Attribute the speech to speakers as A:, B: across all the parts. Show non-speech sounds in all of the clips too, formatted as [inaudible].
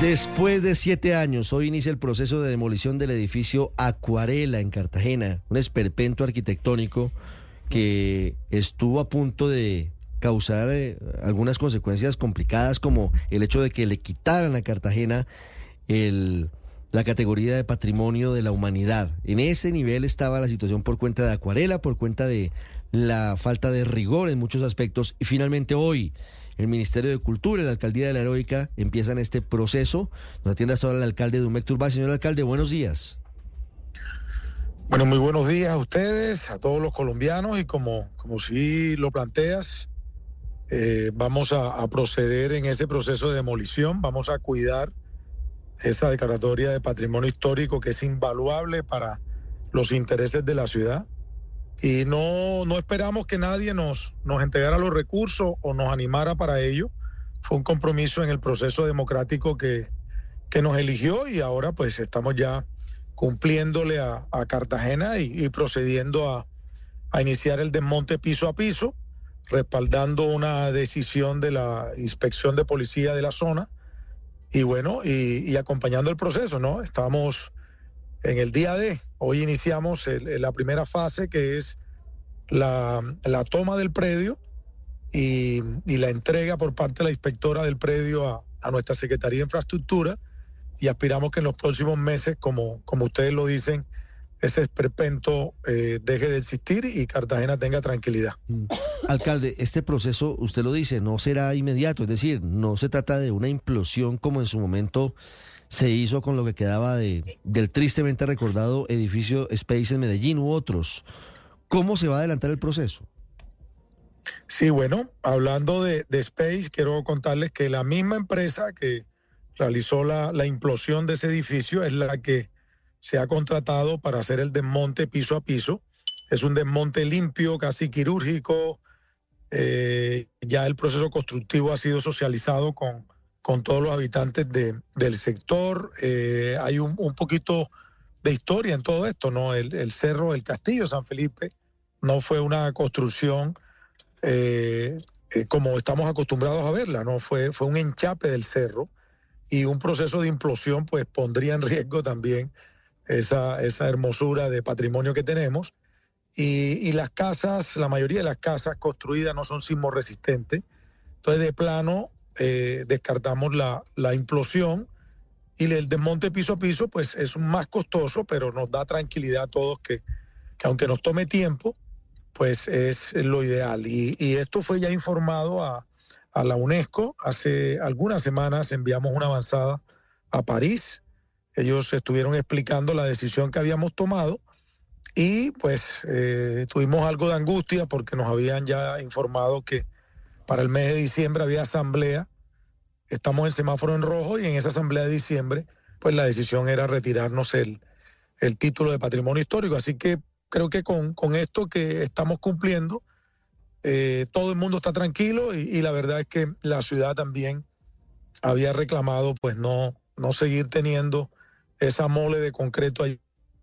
A: Después de siete años, hoy inicia el proceso de demolición del edificio Acuarela en Cartagena, un esperpento arquitectónico que estuvo a punto de causar eh, algunas consecuencias complicadas como el hecho de que le quitaran a Cartagena la categoría de patrimonio de la humanidad. En ese nivel estaba la situación por cuenta de Acuarela, por cuenta de la falta de rigor en muchos aspectos y finalmente hoy el Ministerio de Cultura y la Alcaldía de la Heroica empiezan este proceso. Nos atiende ahora el alcalde Dumec Turbá. Señor alcalde, buenos días.
B: Bueno, muy buenos días a ustedes, a todos los colombianos y como, como si lo planteas, eh, vamos a, proceder en ese proceso de demolición, vamos a cuidar esa declaratoria de patrimonio histórico que es invaluable para los intereses de la ciudad y no, no esperamos que nadie nos, nos entregara los recursos o nos animara para ello. Fue un compromiso en el proceso democrático que, que nos eligió y ahora pues estamos ya cumpliéndole a, Cartagena y, y procediendo a, a, iniciar el desmonte piso a piso, respaldando una decisión de la inspección de policía de la zona y bueno, y, y acompañando el proceso, ¿no? Estamos en el día de, hoy iniciamos el, la primera fase que es la, toma del predio y, la entrega por parte de la inspectora del predio a, a, nuestra Secretaría de Infraestructura y aspiramos que en los próximos meses, como, como ustedes lo dicen, ese esperpento eh, deje de existir y Cartagena tenga tranquilidad.
A: Mm. Alcalde, este proceso, usted lo dice, no será inmediato, es decir, no se trata de una implosión como en su momento se hizo con lo que quedaba de, del tristemente recordado edificio Space en Medellín u otros. ¿Cómo se va a adelantar el proceso?
B: Sí, bueno, hablando de, Space, quiero contarles que la misma empresa que realizó la, la, implosión de ese edificio es la que se ha contratado para hacer el desmonte piso a piso. Es un desmonte limpio, casi quirúrgico. Eh, ya el proceso constructivo ha sido socializado con, con todos los habitantes de, del sector. Eh, hay un, un, poquito de historia en todo esto, ¿no? El, cerro, el castillo San Felipe, no fue una construcción eh, eh, como estamos acostumbrados a verla, ¿no? Fue, fue un enchape del cerro y un proceso de implosión, pues pondría en riesgo también esa, esa hermosura de patrimonio que tenemos. Y, y las casas, la mayoría de las casas construidas no son sismo resistentes. Entonces, de plano, eh, descartamos la, la, implosión y el desmonte piso a piso pues es más costoso, pero nos da tranquilidad a todos que, que aunque nos tome tiempo, pues es lo ideal. Y, y esto fue ya informado a, a, la UNESCO. Hace algunas semanas enviamos una avanzada a París. Ellos estuvieron explicando la decisión que habíamos tomado y pues eh, tuvimos algo de angustia porque nos habían ya informado que para el mes de diciembre había asamblea, estamos en semáforo en rojo y en esa asamblea de diciembre, pues la decisión era retirarnos el, el título de patrimonio histórico. Así que creo que con, con esto que estamos cumpliendo, eh, todo el mundo está tranquilo y, la verdad es que la ciudad también había reclamado pues no, no seguir teniendo esa mole de concreto ahí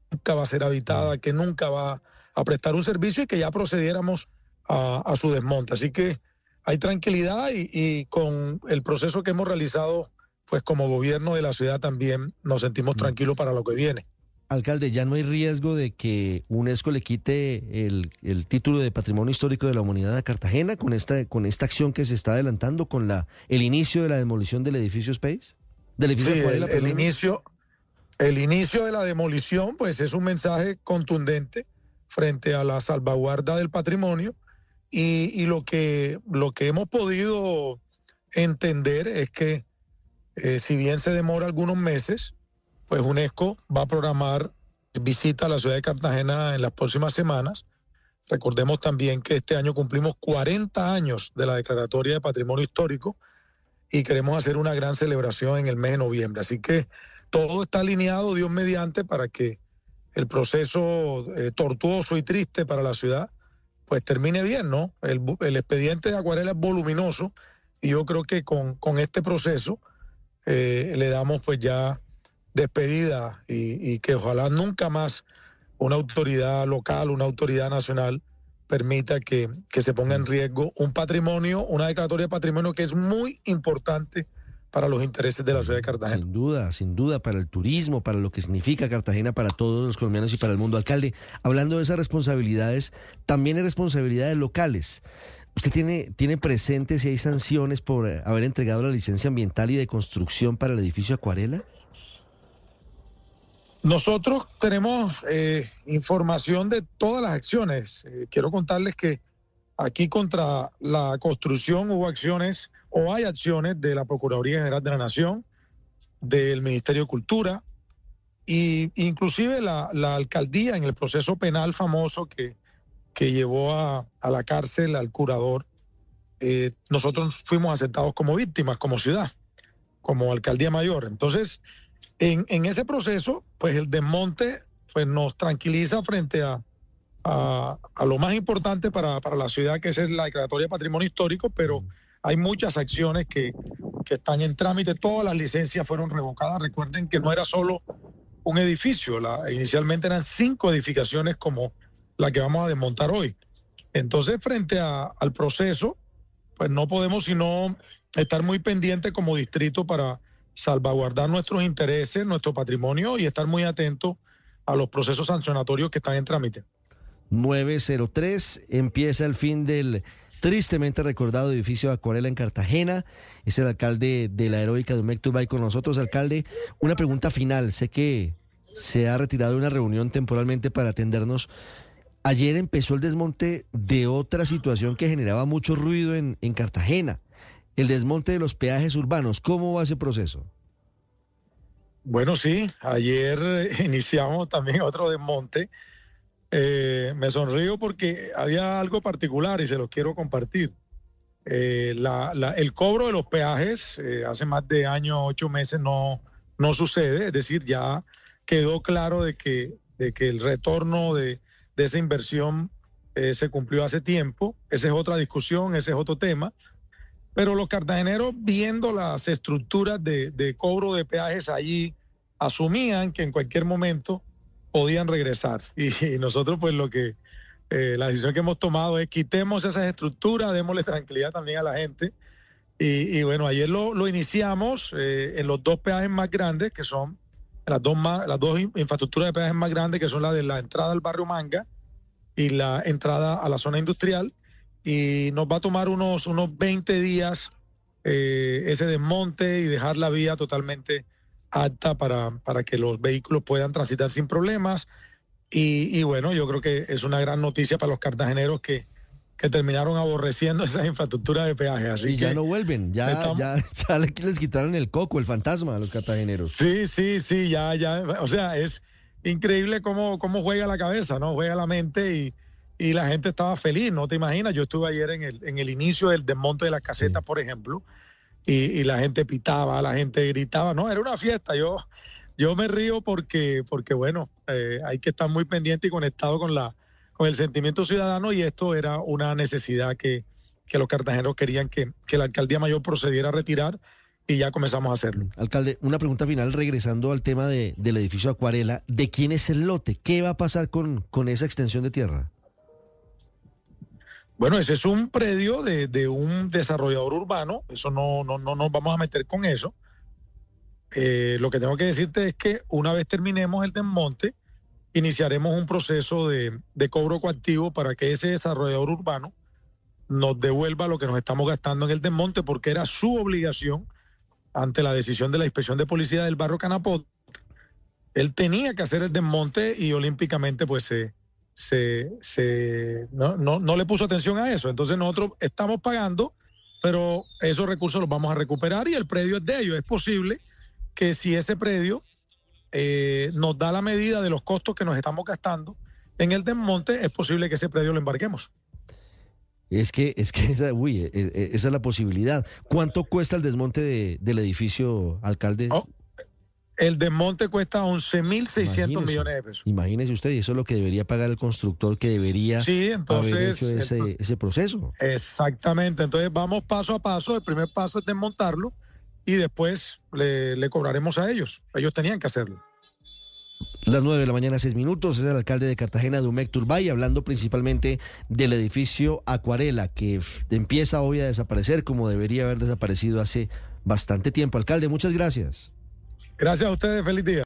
B: nunca va a ser habitada, que nunca va a prestar un servicio y que ya procediéramos a su desmonte. Así que hay tranquilidad y, y, con el proceso que hemos realizado, pues como gobierno de la ciudad también nos sentimos tranquilos para lo que viene.
A: Alcalde, ¿ya no hay riesgo de que UNESCO le quite el, el, título de Patrimonio Histórico de la Humanidad a Cartagena con esta, con esta acción que se está adelantando, con la, el inicio de la demolición del edificio Space?
B: Del edificio sí, el, inicio, el inicio de la demolición, pues es un mensaje contundente frente a la salvaguarda del patrimonio y, y, lo, que, lo que hemos podido entender es que eh, si bien se demora algunos meses, pues UNESCO va a programar visita a la ciudad de Cartagena en las próximas semanas. Recordemos también que este año cumplimos 40 años de la Declaratoria de Patrimonio Histórico y queremos hacer una gran celebración en el mes de noviembre. Así que todo está alineado, Dios mediante, para que el proceso eh, tortuoso y triste para la ciudad pues termine bien, ¿no? El, expediente de acuarela es voluminoso y yo creo que con, con este proceso eh, le damos pues ya despedida y, y, que ojalá nunca más una autoridad local, una autoridad nacional permita que, que se ponga en riesgo un patrimonio, una declaratoria de patrimonio que es muy importante para los intereses de la ciudad de Cartagena.
A: Sin duda, sin duda, para el turismo, para lo que significa Cartagena para todos los colombianos y para el mundo. Alcalde, hablando de esas responsabilidades, también hay responsabilidades locales. ¿Usted tiene, tiene presente si hay sanciones por haber entregado la licencia ambiental y de construcción para el edificio Acuarela?
B: Nosotros tenemos eh, información de todas las acciones. Eh, quiero contarles que aquí contra la construcción hubo acciones o hay acciones de la Procuraduría General de la Nación, del Ministerio de Cultura e inclusive la, alcaldía en el proceso penal famoso que, que llevó a, la cárcel al curador. Eh, nosotros fuimos aceptados como víctimas, como ciudad, como alcaldía mayor. Entonces, en, ese proceso, pues el desmonte pues, nos tranquiliza frente a, a, a lo más importante para, para, la ciudad, que es la declaratoria de patrimonio histórico, pero hay muchas acciones que, que están en trámite. Todas las licencias fueron revocadas. Recuerden que no era solo un edificio, inicialmente eran cinco edificaciones como la que vamos a desmontar hoy. Entonces, frente al proceso, pues no podemos sino estar muy pendientes como distrito para salvaguardar nuestros intereses, nuestro patrimonio y estar muy atentos a los procesos sancionatorios que están en trámite.
A: 903 empieza el fin del tristemente recordado edificio de Acuarela en Cartagena. Es el alcalde de la heroica de Umectubay con nosotros. Alcalde, una pregunta final. Sé que se ha retirado de una reunión temporalmente para atendernos. Ayer empezó el desmonte de otra situación que generaba mucho ruido en, en Cartagena, el desmonte de los peajes urbanos. ¿Cómo va ese proceso?
B: Bueno, sí, ayer [laughs] iniciamos también otro desmonte eh, me sonrío porque había algo particular y se lo quiero compartir. Eh, el cobro de los peajes eh, hace más de año, ocho meses no, no sucede, es decir, ya quedó claro de que, de que el retorno de, esa inversión se cumplió hace tiempo. Esa es otra discusión, ese es otro tema. Pero los cartageneros, viendo las estructuras de, de cobro de peajes allí, asumían que en cualquier momento podían regresar. [laughs] Y, nosotros pues lo que, eh, la decisión que hemos tomado es quitemos esas estructuras, démosle tranquilidad también a la gente. Y, bueno, ayer lo, iniciamos eh, en los dos peajes más grandes, que son las dos, más, las dos infraestructuras de peajes más grandes, que son la de la entrada al barrio Manga y la entrada a la zona industrial. Y nos va a tomar unos, unos 20 días eh, ese desmonte y dejar la vía totalmente apta para, para que los vehículos puedan transitar sin problemas. Y, bueno, yo creo que es una gran noticia para los cartageneros que, que terminaron aborreciendo [laughs] esas infraestructuras de peaje. Así
A: y ya no vuelven, ya, ya, [laughs] ya, les quitaron el coco, el fantasma a los cartageneros.
B: Sí, sí, sí, ya, ya, o sea, es increíble cómo, cómo juega la cabeza, ¿no? Juega la mente y, y la gente estaba feliz, no te imaginas, yo estuve ayer en el, en el inicio del desmonte de las casetas, por ejemplo, y, la gente pitaba, la gente gritaba, no, era una fiesta, yo, yo me río porque, porque bueno, eh, hay que estar muy pendiente y conectado con, la, con el sentimiento ciudadano y esto era una necesidad que, que los cartageneros querían que, que la alcaldía mayor procediera a retirar y ya comenzamos a hacerlo.
A: Alcalde, una pregunta final regresando al tema de, del edificio Acuarela. ¿De quién es el lote? ¿Qué va a pasar con, con esa extensión de tierra?
B: Bueno, ese es un predio de, un desarrollador urbano, eso no, no, no nos vamos a meter con eso. Eh, lo que tengo que decirte es que una vez terminemos el desmonte, iniciaremos un proceso de, cobro coactivo para que ese desarrollador urbano nos devuelva lo que nos estamos gastando en el desmonte, porque era su obligación ante la decisión de la inspección de policía del barrio Canapot. Él tenía que hacer el desmonte y olímpicamente pues se se, se no, no, no, le puso atención a eso. Entonces nosotros estamos pagando, pero esos recursos los vamos a recuperar y el predio es de ellos. Es posible que si ese predio eh, nos da la medida de los costos que nos estamos gastando en el desmonte, es posible que ese predio lo embarquemos.
A: Es que, es que esa, uy, e, e, esa es la posibilidad. ¿Cuánto cuesta el desmonte de, del edificio, alcalde?
B: Oh, el desmonte cuesta 11.600 millones de pesos.
A: Imagínese usted, y eso es lo que debería pagar el constructor que debería
B: sí, entonces,
A: haber hecho ese, proceso.
B: Exactamente, entonces vamos paso a paso. El primer paso es desmontarlo y después le, cobraremos a ellos. Ellos tenían que hacerlo.
A: Las nueve de la mañana, seis minutos, es el alcalde de Cartagena, Dumec Turbay, hablando principalmente del edificio Acuarela, que empieza hoy a desaparecer como debería haber desaparecido hace bastante tiempo. Alcalde, muchas gracias.
B: Gracias a ustedes, feliz día.